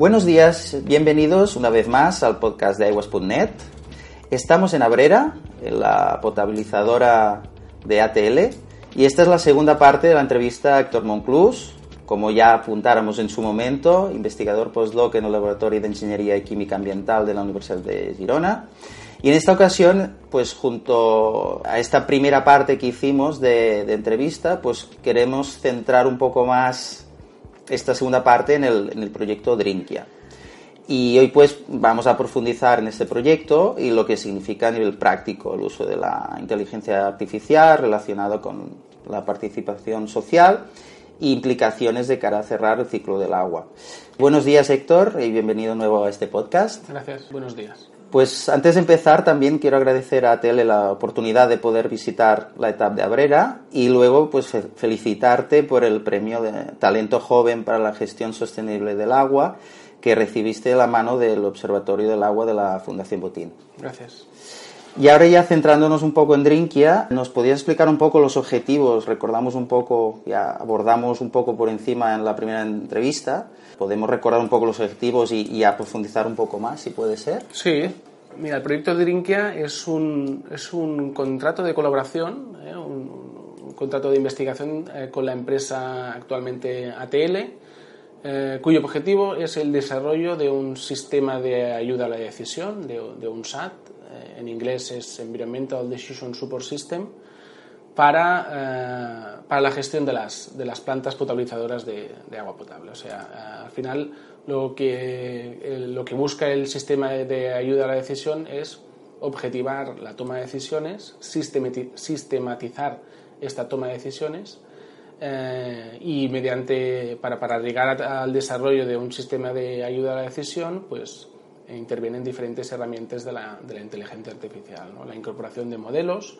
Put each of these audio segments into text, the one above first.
Buenos días, bienvenidos una vez más al podcast de aguas.net. Estamos en Abrera, en la potabilizadora de ATL, y esta es la segunda parte de la entrevista a Héctor Monclús, como ya apuntáramos en su momento, investigador postdoc en el Laboratorio de Ingeniería y Química Ambiental de la Universidad de Girona. Y en esta ocasión, pues junto a esta primera parte que hicimos de, de entrevista, pues queremos centrar un poco más esta segunda parte en el, en el proyecto Drinkia. Y hoy pues vamos a profundizar en este proyecto y lo que significa a nivel práctico el uso de la inteligencia artificial relacionado con la participación social e implicaciones de cara a cerrar el ciclo del agua. Buenos días Héctor y bienvenido nuevo a este podcast. Gracias, buenos días. Pues antes de empezar también quiero agradecer a Tele la oportunidad de poder visitar la etapa de Abrera y luego pues felicitarte por el premio de talento joven para la gestión sostenible del agua que recibiste de la mano del Observatorio del Agua de la Fundación Botín. Gracias. Y ahora ya centrándonos un poco en Drinkia, ¿nos podías explicar un poco los objetivos? Recordamos un poco, ya abordamos un poco por encima en la primera entrevista. ¿Podemos recordar un poco los objetivos y, y profundizar un poco más, si puede ser? Sí. Mira, el proyecto Drinkia es un, es un contrato de colaboración, ¿eh? un, contrato de investigación eh, con la empresa actualmente ATL, eh, cuyo objetivo es el desarrollo de un sistema de ayuda a la decisión, de, de un SAT, en inglés es Environmental Decision Support System, para, eh, para la gestión de las, de las plantas potabilizadoras de, de agua potable. O sea, eh, al final lo que, lo que busca el sistema de ayuda a la decisión es objetivar la toma de decisiones, sistematizar esta toma de decisiones eh, y mediante, para, para llegar al desarrollo de un sistema de ayuda a la decisión, pues intervienen diferentes herramientas de la, de la inteligencia artificial, ¿no? la incorporación de modelos,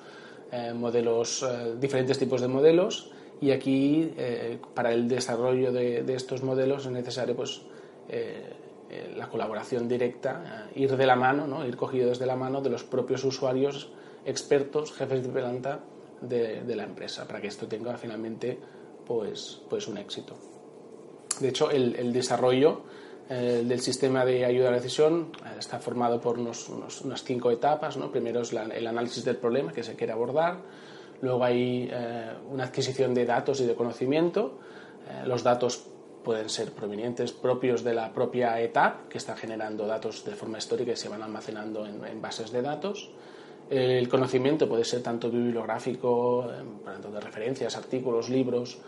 eh, modelos, eh, diferentes tipos de modelos, y aquí eh, para el desarrollo de, de, estos modelos es necesario pues, la colaboración directa, ir de la mano, ¿no? ir cogidos de la mano de los propios usuarios, expertos, jefes de planta de, de la empresa, para que esto tenga finalmente pues, pues un éxito. De hecho, el, el desarrollo eh, del sistema de ayuda a la decisión eh, está formado por unos, unas cinco etapas. ¿no? Primero es el análisis del problema que se quiere abordar, luego hay eh, una adquisición de datos y de conocimiento. Los datos pueden ser provenientes propios de la propia etapa, que está generando datos de forma histórica y se van almacenando en, en bases de datos. El conocimiento puede ser tanto bibliográfico, tanto de referencias, artículos, libros,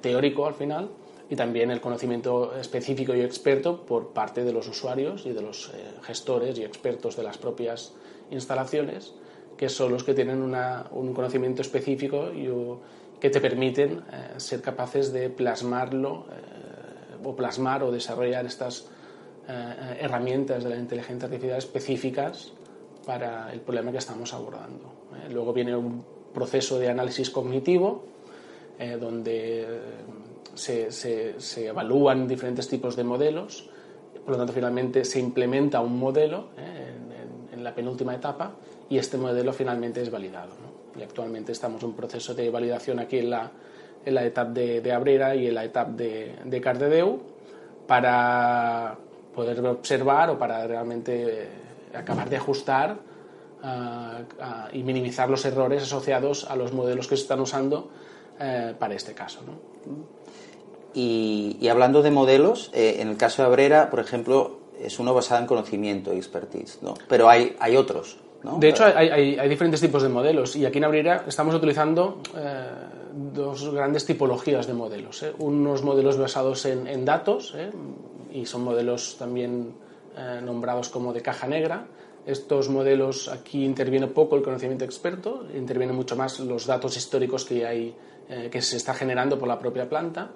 teórico al final y también el conocimiento específico y experto por parte de los usuarios y de los eh, gestores y expertos de las propias instalaciones, que son los que tienen una, un conocimiento específico y que te permiten eh, ser capaces de plasmarlo eh, o plasmar o desarrollar estas eh, herramientas de la inteligencia artificial específicas para el problema que estamos abordando. Eh. Luego viene un proceso de análisis cognitivo, eh, donde se, evalúan diferentes tipos de modelos, por lo tanto finalmente se implementa un modelo eh, en, la penúltima etapa y este modelo finalmente es validado. Y actualmente estamos en un proceso de validación aquí en la, etapa de, de Abrera y en la etapa de, de Cardedeu para poder observar o para realmente acabar de ajustar uh, uh, y minimizar los errores asociados a los modelos que se están usando uh, para este caso. Y, y, hablando de modelos, eh, en el caso de Abrera, por ejemplo, es uno basado en conocimiento y expertise, ¿no? Pero hay, hay otros, ¿no? De hecho, hay, hay, hay, diferentes tipos de modelos y aquí en Abrera estamos utilizando eh, dos grandes tipologías de modelos. ¿eh? Unos modelos basados en, en datos ¿eh? y son modelos también eh, nombrados como de caja negra. Estos modelos aquí interviene poco el conocimiento experto, interviene mucho más los datos históricos que, hay, eh, que se está generando por la propia planta.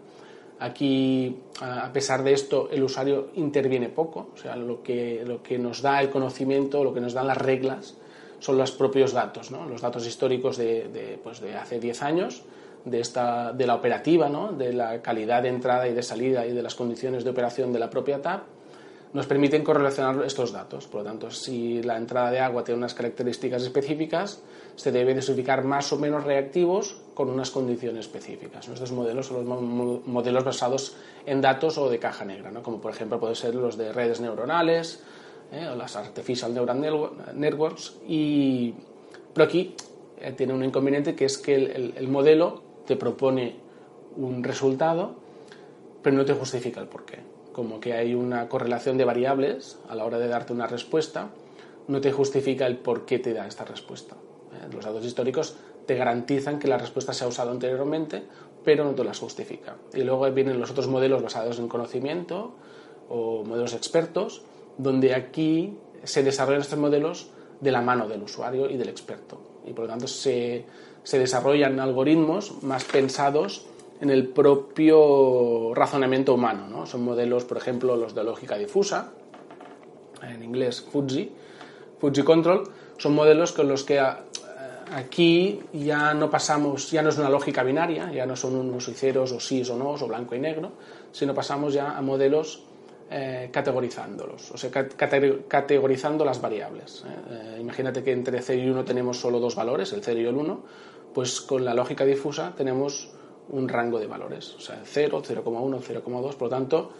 Aquí, a pesar de esto, el usuario interviene poco, o sea, lo que, lo que nos da el conocimiento, lo que nos dan las reglas, son los propios datos, ¿no? los datos históricos de, de, pues de hace 10 años, de, esta, de la operativa, ¿no? de la calidad de entrada y de salida y de las condiciones de operación de la propia TAP, nos permiten correlacionar estos datos. Por lo tanto, si la entrada de agua tiene unas características específicas, se debe ubicar más o menos reactivos con unas condiciones específicas. Nuestros modelos son los modelos basados en datos o de caja negra, ¿no? como por ejemplo pueden ser los de redes neuronales ¿eh? o las Artificial Neural Networks. Y, pero aquí eh, tiene un inconveniente que es que el, el modelo te propone un resultado, pero no te justifica el porqué como que hay una correlación de variables a la hora de darte una respuesta, no te justifica el por qué te da esta respuesta. ¿eh? Los datos históricos te garantizan que la respuesta se ha usado anteriormente, pero no te las justifica. Y luego vienen los otros modelos basados en conocimiento o modelos expertos, donde aquí se desarrollan estos modelos de la mano del usuario y del experto. Y por lo tanto se, se desarrollan algoritmos más pensados en el propio razonamiento humano. ¿no? Son modelos, por ejemplo, los de lógica difusa, en inglés Fuzzy, Fuzzy Control, son modelos con los que aquí ya no pasamos, ya no es una lógica binaria, ya no son unos y ceros o sí o no, o blanco y negro, sino pasamos ya a modelos eh, categorizándolos, o sea, categorizando las variables. ¿eh? imagínate que entre 0 y 1 tenemos solo dos valores, el 0 y el 1, pues con la lógica difusa tenemos un rango de valores, o sea, 0, 0,1, 0,2. Por lo tanto,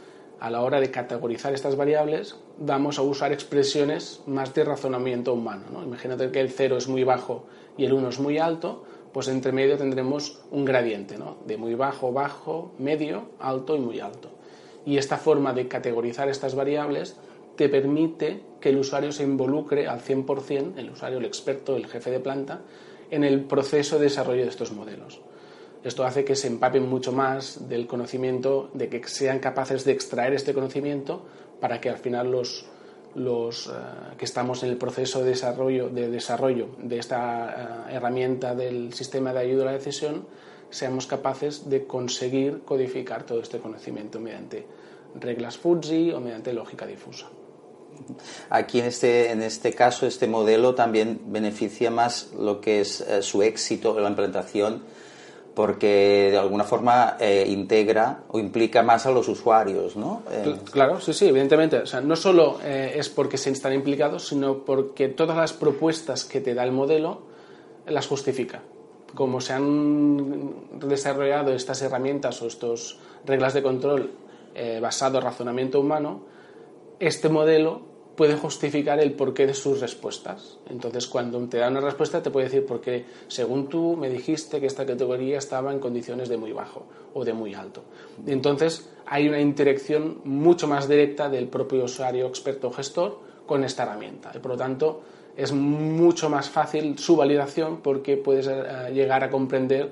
a la hora de categorizar estas variables, vamos a usar expresiones más de razonamiento humano. ¿no? Imagínate que el 0 es muy bajo y el 1 es muy alto, pues entre medio tendremos un gradiente, de muy bajo, bajo, medio, alto y muy alto. Y esta forma de categorizar estas variables te permite que el usuario se involucre al 100%, el usuario, el experto, el jefe de planta, en el proceso de desarrollo de estos modelos. Esto hace que se empapen mucho más del conocimiento, de que sean capaces de extraer este conocimiento para que al final los, los eh, que estamos en el proceso de desarrollo de, desarrollo de esta eh, herramienta del sistema de ayuda a la decisión seamos capaces de conseguir codificar todo este conocimiento mediante reglas fuzzy o mediante lógica difusa. Aquí en este, en este caso, este modelo también beneficia más lo que es eh, su éxito la implementación porque de alguna forma eh, integra o implica más a los usuarios, ¿no? Eh, claro, sí, sí, evidentemente. O sea, no solo eh, es porque se están implicados, sino porque todas las propuestas que te da el modelo las justifica. Como se han desarrollado estas herramientas o estas reglas de control basado en razonamiento humano, este modelo puede justificar el porqué de sus respuestas. Entonces, cuando te da una respuesta, te puede decir porque, según tú me dijiste que esta categoría estaba en condiciones de muy bajo o de muy alto. Entonces, hay una interacción mucho más directa del propio usuario, experto gestor con esta herramienta. Y por lo tanto, es mucho más fácil su validación porque puedes eh, llegar a comprender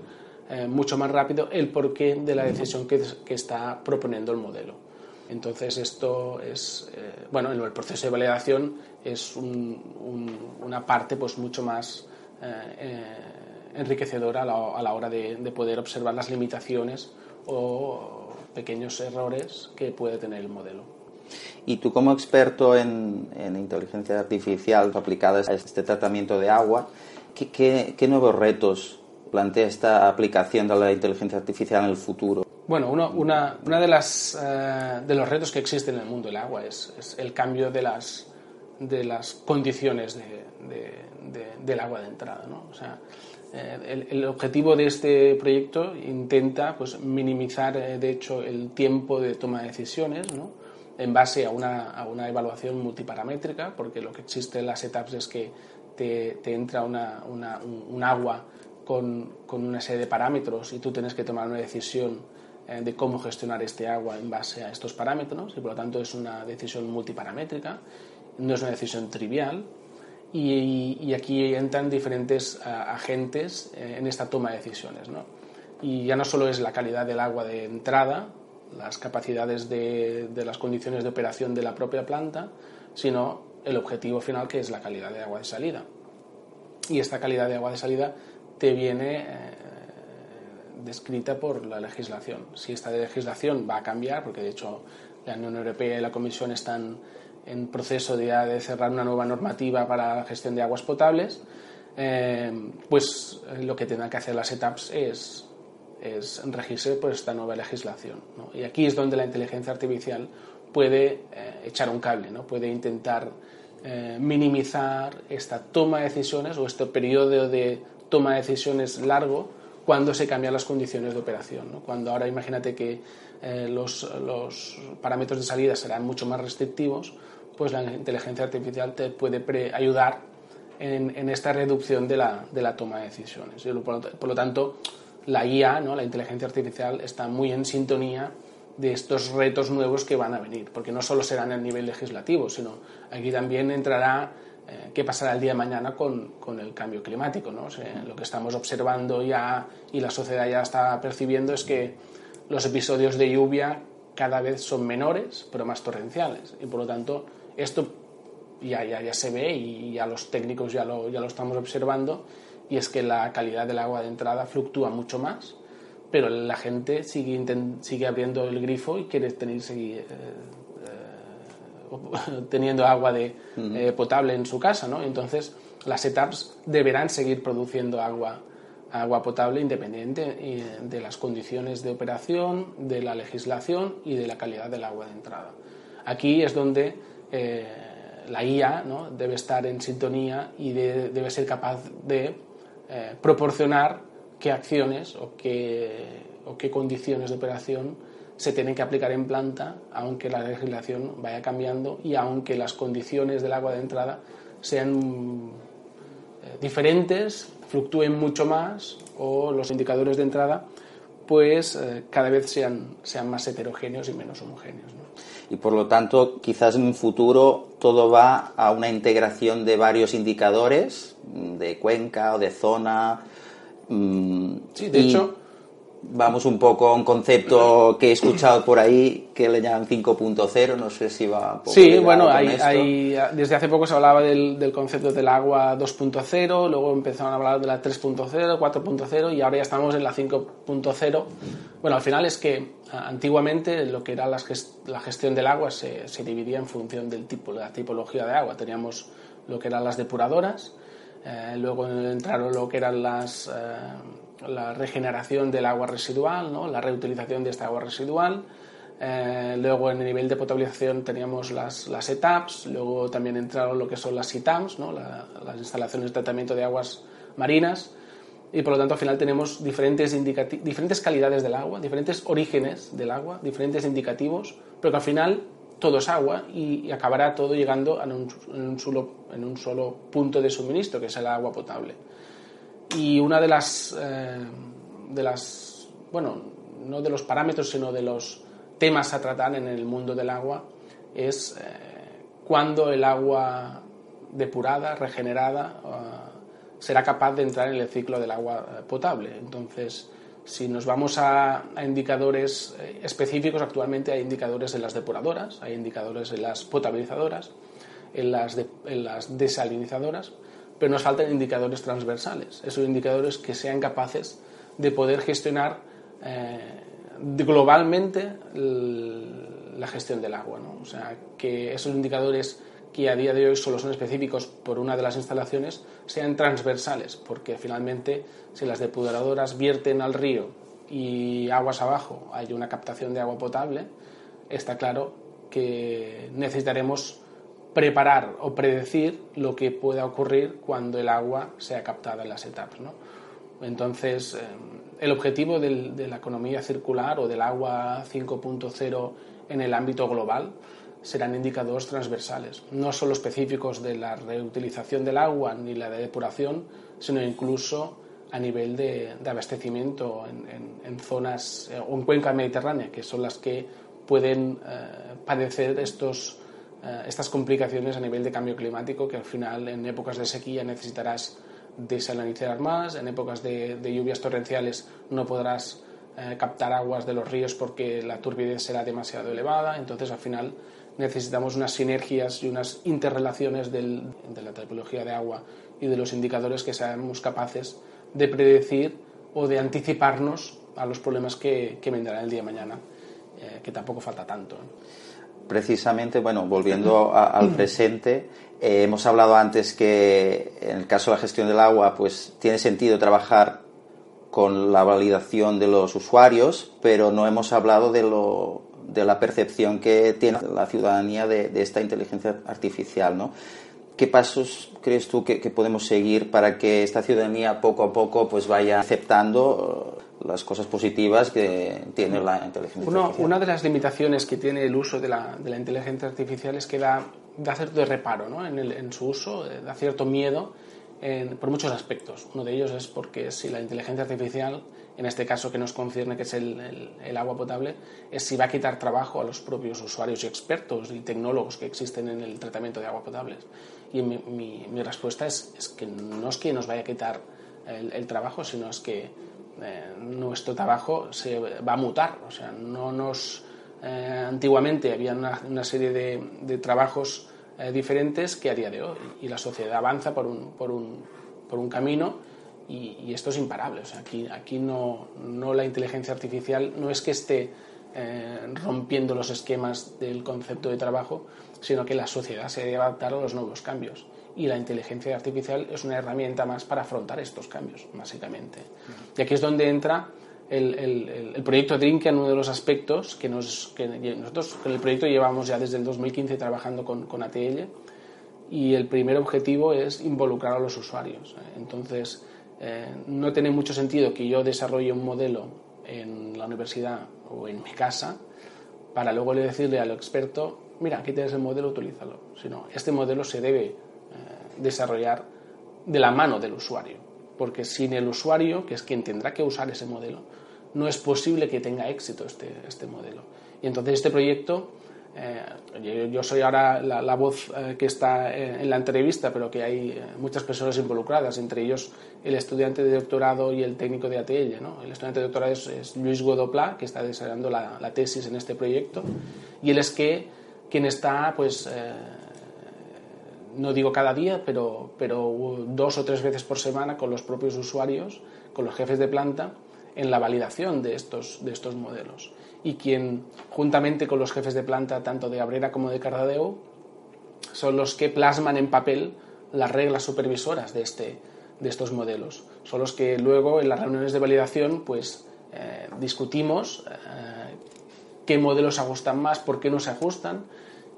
eh, mucho más rápido el porqué de la decisión que está proponiendo el modelo. Entonces esto es, eh, bueno, el proceso de validación es una parte pues mucho más eh, eh, enriquecedora a la, hora de, poder observar las limitaciones o pequeños errores que puede tener el modelo. Y tú como experto en, inteligencia artificial aplicada a este tratamiento de agua, qué nuevos retos plantea esta aplicación de la inteligencia artificial en el futuro? Bueno, uno, una, eh, de los retos que existen en el mundo del agua es, el cambio de las, condiciones de, del agua de entrada. ¿no? O sea, eh, el, objetivo de este proyecto intenta pues, minimizar, eh, de hecho, el tiempo de toma de decisiones ¿no? en base a una, evaluación multiparamétrica, porque lo que existe en las etapas es que te, entra una, una, un, un, agua con, con, una serie de parámetros y tú tienes que tomar una decisión eh, de cómo gestionar este agua en base a estos parámetros y por lo tanto es una decisión multiparamétrica, no es una decisión trivial y, aquí entran diferentes eh, agentes eh, en esta toma de decisiones. ¿no? Y ya no solo es la calidad del agua de entrada, las capacidades de, de, las condiciones de operación de la propia planta, sino el objetivo final que es la calidad de agua de salida. Y esta calidad de agua de salida te viene descrita por la legislación. Si esta legislación va a cambiar, porque de hecho la Unión Europea y la Comisión están en proceso de, de cerrar una nueva normativa para la gestión de aguas potables, eh, pues eh, lo que tendrán que hacer las ETAPs es, es regirse por esta nueva legislación. Y aquí es donde la inteligencia artificial puede echar un cable, ¿no? puede intentar minimizar esta toma de decisiones o este periodo de toma de decisiones largo cuando se cambian las condiciones de operación. ¿no? Cuando ahora imagínate que los, los, parámetros de salida serán mucho más restrictivos, pues la inteligencia artificial te puede ayudar en, esta reducción de la, de la, toma de decisiones. Por, lo tanto, la IA, ¿no? la inteligencia artificial, está muy en sintonía de estos retos nuevos que van a venir, porque no solo serán a nivel legislativo, sino aquí también entrará eh, qué pasará el día de mañana con, con el cambio climático. ¿no? lo que estamos observando ya y la sociedad ya está percibiendo es que los episodios de lluvia cada vez son menores, pero más torrenciales, y por lo tanto esto ya, ya, ya se ve y ya los técnicos ya lo, ya lo estamos observando, y es que la calidad del agua de entrada fluctúa mucho más, pero la gente sigue, sigue abriendo el grifo y quiere tener, seguir, eh, teniendo agua de, eh, potable en su casa, ¿no? Entonces, las setups deberán seguir produciendo agua, agua potable independiente de las condiciones de operación, de la legislación y de la calidad del agua de entrada. Aquí es donde la IA ¿no? debe estar en sintonía y debe ser capaz de eh, proporcionar qué acciones o qué, o qué condiciones de operación se tienen que aplicar en planta, aunque la legislación vaya cambiando y aunque las condiciones del agua de entrada sean eh, diferentes, fluctúen mucho más o los indicadores de entrada pues eh, cada vez sean, sean más heterogéneos y menos homogéneos. Y por lo tanto, quizás en un futuro todo va a una integración de varios indicadores, de cuenca o de zona. Mm, sí, de hecho, vamos un poco a un concepto que he escuchado por ahí que le llaman 5.0, no sé si va un poco Sí, bueno, hay, desde hace poco se hablaba del, del concepto del agua 2.0, luego empezaron a hablar de la 3.0, 4.0 y ahora ya estamos en la 5.0. Bueno, al final es que antiguamente lo que era la gestión del agua se, se dividía en función del tipo, la tipología de agua. Teníamos lo que eran las depuradoras, eh, luego entraron lo que eran las... Eh, la regeneración del agua residual, ¿no? la reutilización de esta agua residual. Eh, luego en el nivel de potabilización teníamos las, las ETAPs, luego también entraron lo que son las ITAMs, ¿no? las instalaciones de tratamiento de aguas marinas, y por lo tanto al final tenemos diferentes, diferentes calidades del agua, diferentes orígenes del agua, diferentes indicativos, pero que al final todo es agua y, acabará todo llegando en un, solo, en un solo punto de suministro, que es el agua potable. Y una de las, eh, de las, bueno, no de los parámetros, sino de los temas a tratar en el mundo del agua es eh, cuándo el agua depurada, regenerada, eh, será capaz de entrar en el ciclo del agua potable. Entonces, si nos vamos a, indicadores específicos, actualmente hay indicadores en las depuradoras, hay indicadores en las potabilizadoras, en las, en las desalinizadoras, pero nos faltan indicadores transversales, esos indicadores que sean capaces de poder gestionar eh, globalmente la gestión del agua. ¿no? O sea, que esos indicadores que a día de hoy solo son específicos por una de las instalaciones sean transversales, porque finalmente si las depuradoras vierten al río y aguas abajo hay una captación de agua potable, está claro que necesitaremos preparar o predecir lo que pueda ocurrir cuando el agua sea captada en las etapas. ¿no? Entonces, eh, el objetivo de la economía circular o del agua 5.0 en el ámbito global serán indicadores transversales, no solo específicos de la reutilización del agua ni la de depuración, sino incluso a nivel de, abastecimiento en, zonas eh, o en cuenca mediterránea, que son las que pueden eh, padecer estos eh, estas complicaciones a nivel de cambio climático que al final en épocas de sequía necesitarás desalinizar más, en épocas de, lluvias torrenciales no podrás eh, captar aguas de los ríos porque la turbidez será demasiado elevada, entonces al final necesitamos unas sinergias y unas interrelaciones de la tipología de agua y de los indicadores que seamos capaces de predecir o de anticiparnos a los problemas que, que vendrán el día de mañana, eh, que tampoco falta tanto precisamente, bueno, volviendo al presente, eh, hemos hablado antes que en el caso de la gestión del agua, pues tiene sentido trabajar con la validación de los usuarios, pero no hemos hablado de lo, de la percepción que tiene la ciudadanía de, esta inteligencia artificial, ¿no? ¿Qué pasos crees tú que, podemos seguir para que esta ciudadanía poco a poco pues vaya aceptando las cosas positivas que tiene la inteligencia artificial? Una de las limitaciones que tiene el uso de la, de la inteligencia artificial es que da, da cierto reparo ¿no? en, el, en, su uso, eh, da cierto miedo por muchos aspectos. Uno de ellos es porque si la inteligencia artificial, en este caso que nos concierne que es el, el, agua potable, es si va a quitar trabajo a los propios usuarios y expertos y tecnólogos que existen en el tratamiento de agua potable. Y mi, mi, respuesta es, es, que no es que nos vaya a quitar el, trabajo, sino es que eh, nuestro trabajo se va a mutar. O sea, no nos... Eh, antiguamente había una, serie de, de trabajos eh, diferentes que a día de hoy. Y la sociedad avanza por un, por un, por un camino y, esto es imparable. O sea, aquí, aquí no, no, la inteligencia artificial no es que esté eh, rompiendo los esquemas del concepto de trabajo, sino que la sociedad se debe adaptar a los nuevos cambios. Y la inteligencia artificial es una herramienta más para afrontar estos cambios, básicamente. Y aquí es donde entra el, el, el, proyecto Drinkian, uno de los aspectos que, nos, que nosotros con el proyecto llevamos ya desde el 2015 trabajando con, con ATL y el primer objetivo es involucrar a los usuarios. Entonces, eh, no tiene mucho sentido que yo desarrolle un modelo en la universidad o en mi casa para luego decirle al experto, mira, aquí tienes el modelo, utilízalo. Sino, este modelo se debe desarrollar de la mano del usuario, porque sin el usuario, que es quien tendrá que usar ese modelo, no es posible que tenga éxito este, este modelo. Y entonces este proyecto, eh, yo, soy ahora la, voz eh, que está en la entrevista, pero que hay eh, muchas personas involucradas, entre ellos el estudiante de doctorado y el técnico de ATL. ¿no? El estudiante de doctorado es, Luis Godopla, que está desarrollando la, la, tesis en este proyecto, y él es que, quien está, pues, no digo cada día, pero, pero dos o tres veces por semana con los propios usuarios, con los jefes de planta, en la validación de estos, de estos modelos. Y quien, juntamente con los jefes de planta, tanto de Abrera como de Cardadeu, son los que plasman en papel las reglas supervisoras de, este, de estos modelos. Son los que luego en las reuniones de validación pues, eh, discutimos eh, qué modelos ajustan más, por qué no se ajustan.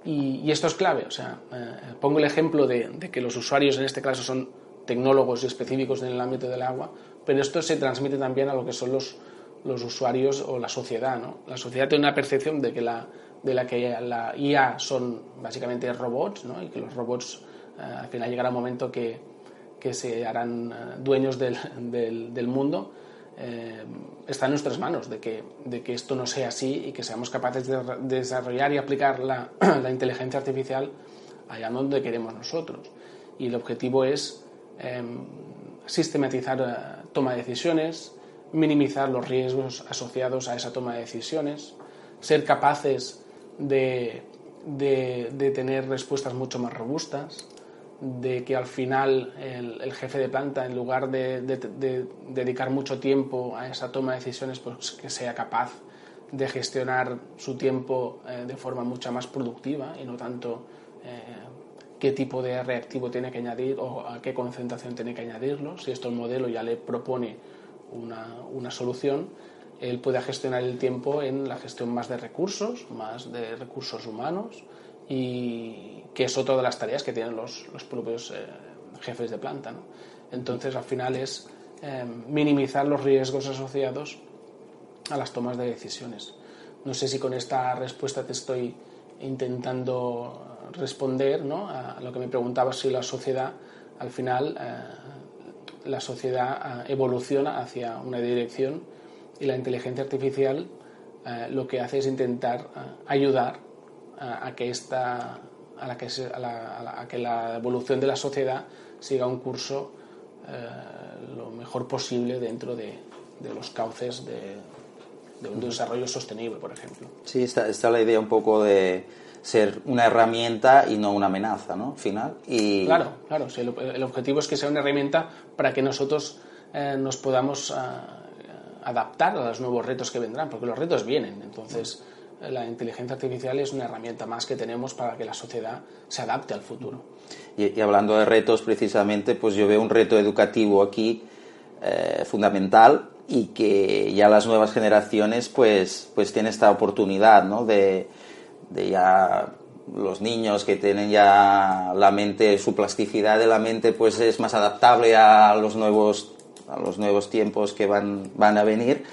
Y, esto es clave. O sea, eh, pongo el ejemplo de, que los usuarios en este caso son tecnólogos y específicos en el ámbito del agua, pero esto se transmite también a lo que son los, los usuarios o la sociedad. ¿no? La sociedad tiene una percepción de que la, de la que la IA son básicamente robots ¿no? y que los robots eh, al final llegará un momento que, que se harán eh, dueños del, del mundo. Eh, está en nuestras manos de que, de que esto no sea así y que seamos capaces de, desarrollar y aplicar la, la, inteligencia artificial allá donde queremos nosotros. Y el objetivo es em, sistematizar eh, toma de decisiones, minimizar los riesgos asociados a esa toma de decisiones, ser capaces de, de, tener respuestas mucho más robustas, de que al final el, jefe de planta, en lugar de, de, dedicar mucho tiempo a esa toma de decisiones, pues que sea capaz de gestionar su tiempo eh, de forma mucho más productiva y no tanto eh, qué tipo de reactivo tiene que añadir o a qué concentración tiene que añadirlo. Si esto el modelo ya le propone una, una solución, él puede gestionar el tiempo en la gestión más de recursos, más de recursos humanos y que es otra de las tareas que tienen los, los propios eh, jefes de planta. ¿no? Entonces, al final es eh, minimizar los riesgos asociados a las tomas de decisiones. No sé si con esta respuesta te estoy intentando responder ¿no? a lo que me preguntaba si la sociedad, al final, eh, la sociedad evoluciona hacia una dirección y la inteligencia artificial lo que hace es intentar ayudar a, que esta, a, la que a, la, a, que la evolución de la sociedad siga un curso lo mejor posible dentro de, de los cauces de, de un desarrollo sostenible, por ejemplo. Sí, está, está la idea un poco de ser una herramienta y no una amenaza, ¿no? Final. Y... Claro, claro. el, objetivo es que sea una herramienta para que nosotros eh, nos podamos ah, adaptar a los nuevos retos que vendrán, porque los retos vienen. Entonces, la inteligencia artificial es una herramienta más que tenemos para que la sociedad se adapte al futuro. Y, hablando de retos, precisamente, pues yo veo un reto educativo aquí eh, fundamental y que ya las nuevas generaciones pues, pues tienen esta oportunidad ¿no? de, de ya los niños que tienen ya la mente, su plasticidad de la mente pues es más adaptable a los nuevos, a los nuevos tiempos que van, van a venir,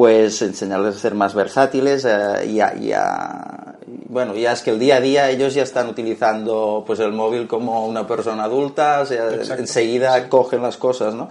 pues enseñarles a ser más versátiles eh, y, a, bueno, ya es que el día a día ellos ya están utilizando pues el móvil como una persona adulta, o sea, enseguida cogen las cosas, ¿no?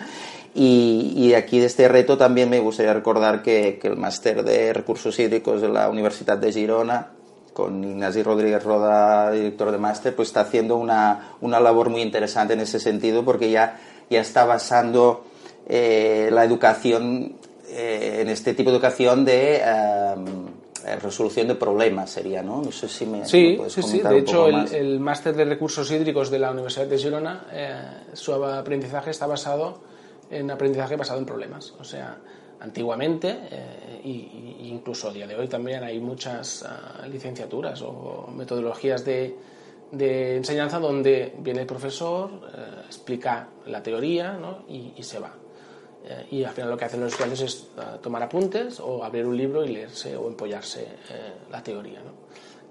Y, y, aquí de este reto también me gustaría recordar que, que el máster de recursos hídricos de la Universidad de Girona con Ignasi Rodríguez Roda, director de máster, pues está haciendo una, una, labor muy interesante en ese sentido porque ya, ya está basando eh, la educación eh, en este tipo de educación de eh, resolución de problemas, sería, ¿no? No sé si me, sí, sí, sí. De hecho, el, el máster de recursos hídricos de la Universidad de Girona, su aprendizaje está basado en aprendizaje basado en problemas. O sea, antiguamente e incluso a día de hoy también hay muchas ah, licenciaturas o metodologías de, de, enseñanza donde viene el profesor, eh, explica la teoría ¿no? y, se va. Eh, y al final lo que hacen los estudiantes es ah, tomar apuntes o abrir un libro y leerse o empollarse la teoría.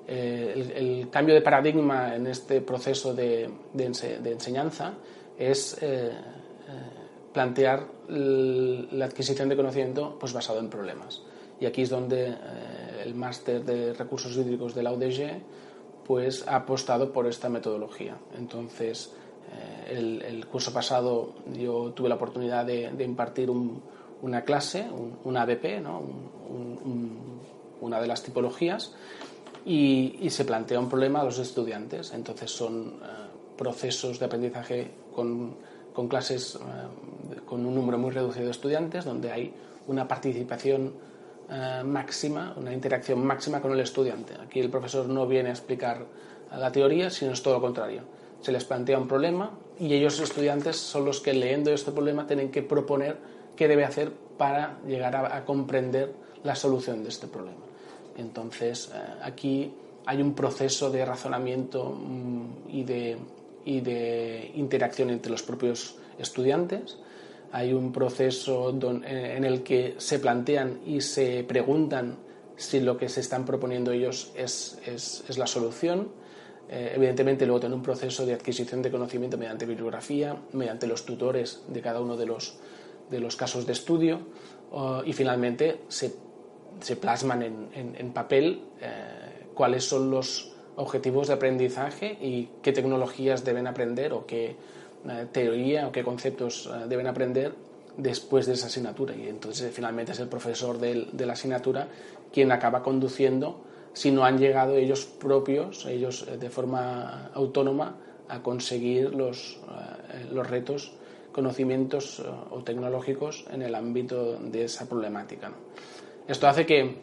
El, cambio de paradigma en este proceso de, enseñanza es plantear la adquisición de conocimiento pues basado en problemas. Y aquí es donde eh, el máster de recursos hídricos de la UDG pues ha apostado por esta metodología. Entonces, eh, el, curso pasado yo tuve la oportunidad de, impartir una clase, una ABP, ¿no? una de las tipologías, y, se plantea un problema a los estudiantes. Entonces, son eh, procesos de aprendizaje con, clases con un número muy reducido de estudiantes, donde hay una participación eh, máxima, una interacción máxima con el estudiante. Aquí el profesor no viene a explicar la teoría, sino es todo lo contrario. Se les plantea un problema y ellos, estudiantes, son los que leyendo este problema tienen que proponer qué debe hacer para llegar a, comprender la solución de este problema. Entonces, eh, aquí hay un proceso de razonamiento mm, y, de, y de interacción entre los propios estudiantes hay un proceso en el que se plantean y se preguntan si lo que se están proponiendo ellos es, es, la solución. Eh, evidentemente luego tiene un proceso de adquisición de conocimiento mediante bibliografía, mediante los tutores de cada uno de los, de los casos de estudio y finalmente se, se plasman en, en, papel eh, cuáles son los objetivos de aprendizaje y qué tecnologías deben aprender o qué teoría o qué conceptos eh, deben aprender después de esa asignatura. Y entonces finalmente es el profesor de, la asignatura quien acaba conduciendo si no han llegado ellos propios, ellos eh, de forma autónoma, a conseguir los, eh, los retos, conocimientos o tecnológicos en el ámbito de esa problemática. Esto hace que,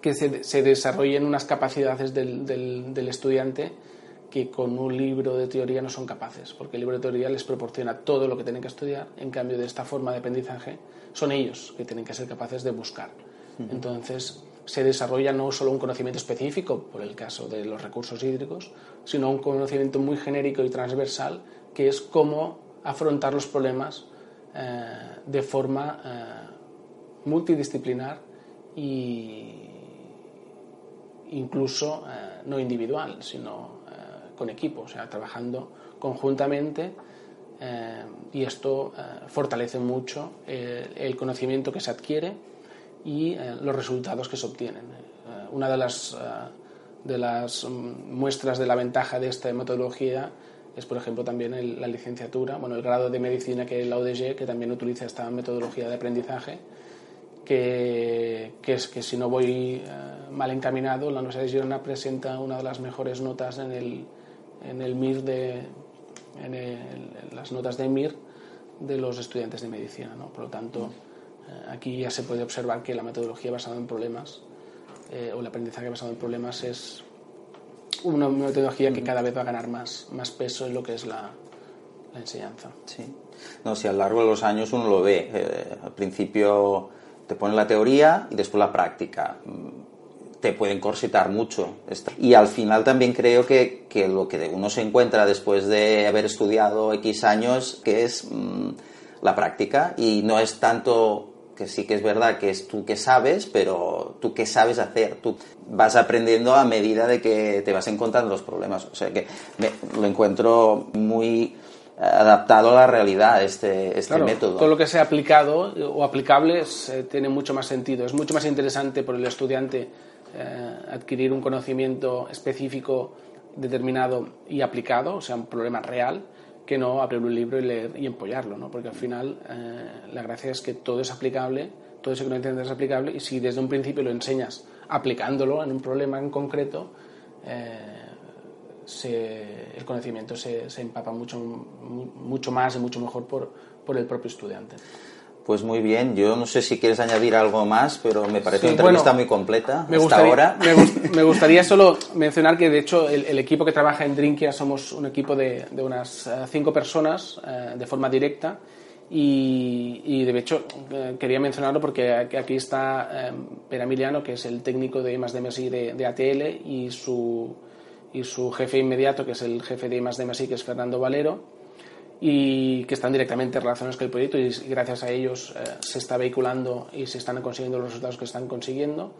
que se, se, desarrollen unas capacidades del, del, del estudiante que con un libro de teoría no son capaces, porque el libro de teoría les proporciona todo lo que tienen que estudiar, en cambio de esta forma de aprendizaje son ellos que tienen que ser capaces de buscar. Entonces se desarrolla no solo un conocimiento específico, por el caso de los recursos hídricos, sino un conocimiento muy genérico y transversal, que es cómo afrontar los problemas eh, de forma eh, multidisciplinar e incluso eh, no individual, sino con equipo, o sea, trabajando conjuntamente y esto fortalece mucho el conocimiento que se adquiere y los resultados que se obtienen. una de las, de las muestras de la ventaja de esta metodología es, por ejemplo, también la licenciatura, bueno, el grado de medicina que la UDG, que también utiliza esta metodología de aprendizaje, que, que es que si no voy mal encaminado, la Universidad de Girona presenta una de las mejores notas en el, en el MIR de en, las notas de MIR de los estudiantes de medicina. ¿no? Por lo tanto, eh, aquí ya se puede observar que la metodología basada en problemas eh, o el aprendizaje basado en problemas es una metodología que cada vez va a ganar más, más peso en lo que es la, la enseñanza. Sí. No, si a lo largo de los años uno lo ve. Eh, al principio te ponen la teoría y después la práctica te pueden corsetar mucho. Y al final también creo que, que, lo que uno se encuentra después de haber estudiado X años, que es mm, la práctica, y no es tanto que sí que es verdad que es tú que sabes, pero tú qué sabes hacer. Tú vas aprendiendo a medida de que te vas encontrando los problemas. O sea que lo encuentro muy adaptado a la realidad este, este método. Todo lo que sea aplicado o aplicable tiene mucho más sentido. Es mucho más interesante por el estudiante eh, adquirir un conocimiento específico, determinado y aplicado, o sea, un problema real, que no abrir un libro y leer y empollarlo, ¿no? Porque al final eh, la gracia es que todo es aplicable, todo ese conocimiento es aplicable y si desde un principio lo enseñas aplicándolo en un problema en concreto, eh, el conocimiento se, se, empapa mucho, mucho más y mucho mejor por, por el propio estudiante. Pues muy bien, yo no sé si quieres añadir algo más, pero me parece una entrevista muy completa me hasta gustaría, ahora. Me, gustaría solo mencionar que, de hecho, el, equipo que trabaja en Drinkia somos un equipo de, de unas eh, cinco personas eh, de forma directa. Y, de hecho eh, quería mencionarlo porque aquí está Per Emiliano, que es el técnico de I+D de, de ATL y su, y su jefe inmediato, que es el jefe de I+D que es Fernando Valero y que están directamente relacionados con el proyecto y gracias a ellos eh, se está vehiculando y se están consiguiendo los resultados que están consiguiendo.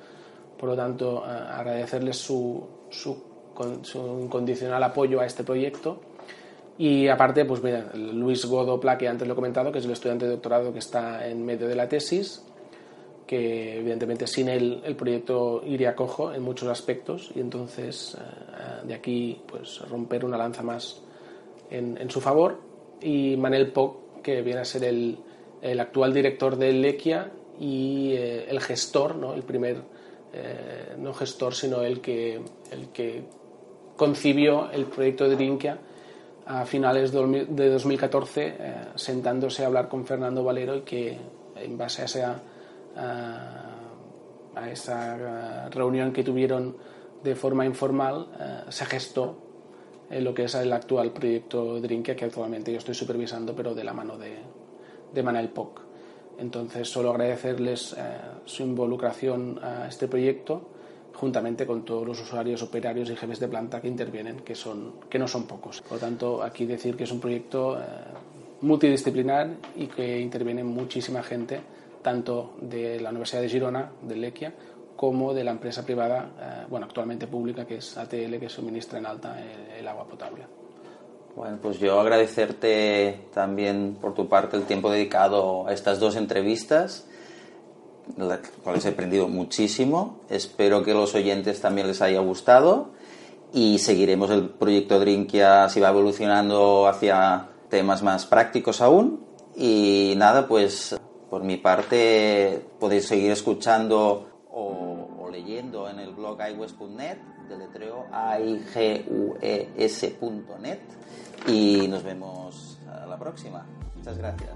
Por lo tanto, eh, agradecerles su, su, su, incondicional apoyo a este proyecto. Y aparte, pues mira, Luis Godopla, que antes lo he comentado, que es el estudiante de doctorado que está en medio de la tesis, que evidentemente sin él el proyecto iría cojo en muchos aspectos y entonces eh, de aquí pues romper una lanza más en, en su favor y Manel Poc, que viene a ser el, el actual director de Lequia y eh, el gestor, ¿no? el primer, eh, no gestor, sino el que, el que concibió el proyecto de Drinkia a finales de 2014, eh, sentándose a hablar con Fernando Valero y que en base a esa, a esa reunión que tuvieron de forma informal, se gestó en lo que es el actual proyecto Drinkia que actualmente yo estoy supervisando, pero de la mano de, de Manel Poc. Entonces, solo agradecerles eh, su involucración a este proyecto, juntamente con todos los usuarios, operarios y jefes de planta que intervienen, que, son, que no son pocos. Por lo tanto, aquí decir que es un proyecto eh, multidisciplinar y que interviene muchísima gente, tanto de la Universidad de Girona, de Lequia, como de la empresa privada, eh, bueno, actualmente pública, que es ATL, que suministra en alta el, agua potable. Bueno, pues yo agradecerte también por tu parte el tiempo dedicado a estas dos entrevistas, las cuales he aprendido muchísimo. Espero que los oyentes también les haya gustado y seguiremos el proyecto Drinkia si va evolucionando hacia temas más prácticos aún. Y nada, pues por mi parte podéis seguir escuchando leyendo en el blog iWest.net, deletreo aigues.net y nos vemos a la próxima. Muchas gracias.